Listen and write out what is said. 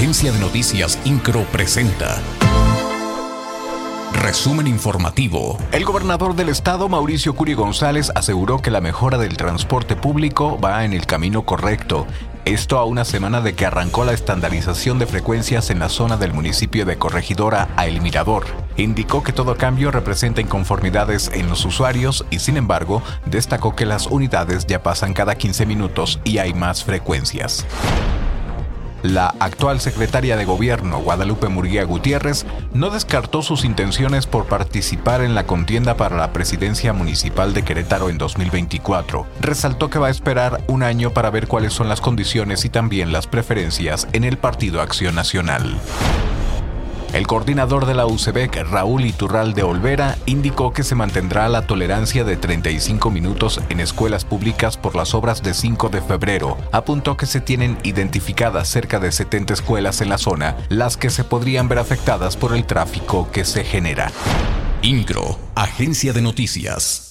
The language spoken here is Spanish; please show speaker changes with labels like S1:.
S1: Agencia de Noticias Incro presenta. Resumen informativo.
S2: El gobernador del estado, Mauricio Curi González, aseguró que la mejora del transporte público va en el camino correcto. Esto a una semana de que arrancó la estandarización de frecuencias en la zona del municipio de Corregidora a El Mirador. Indicó que todo cambio representa inconformidades en los usuarios y sin embargo destacó que las unidades ya pasan cada 15 minutos y hay más frecuencias. La actual secretaria de Gobierno, Guadalupe Murguía Gutiérrez, no descartó sus intenciones por participar en la contienda para la presidencia municipal de Querétaro en 2024. Resaltó que va a esperar un año para ver cuáles son las condiciones y también las preferencias en el Partido Acción Nacional. El coordinador de la UCEBEC, Raúl Iturral de Olvera, indicó que se mantendrá la tolerancia de 35 minutos en escuelas públicas por las obras de 5 de febrero. Apuntó que se tienen identificadas cerca de 70 escuelas en la zona, las que se podrían ver afectadas por el tráfico que se genera.
S1: INCRO, Agencia de Noticias.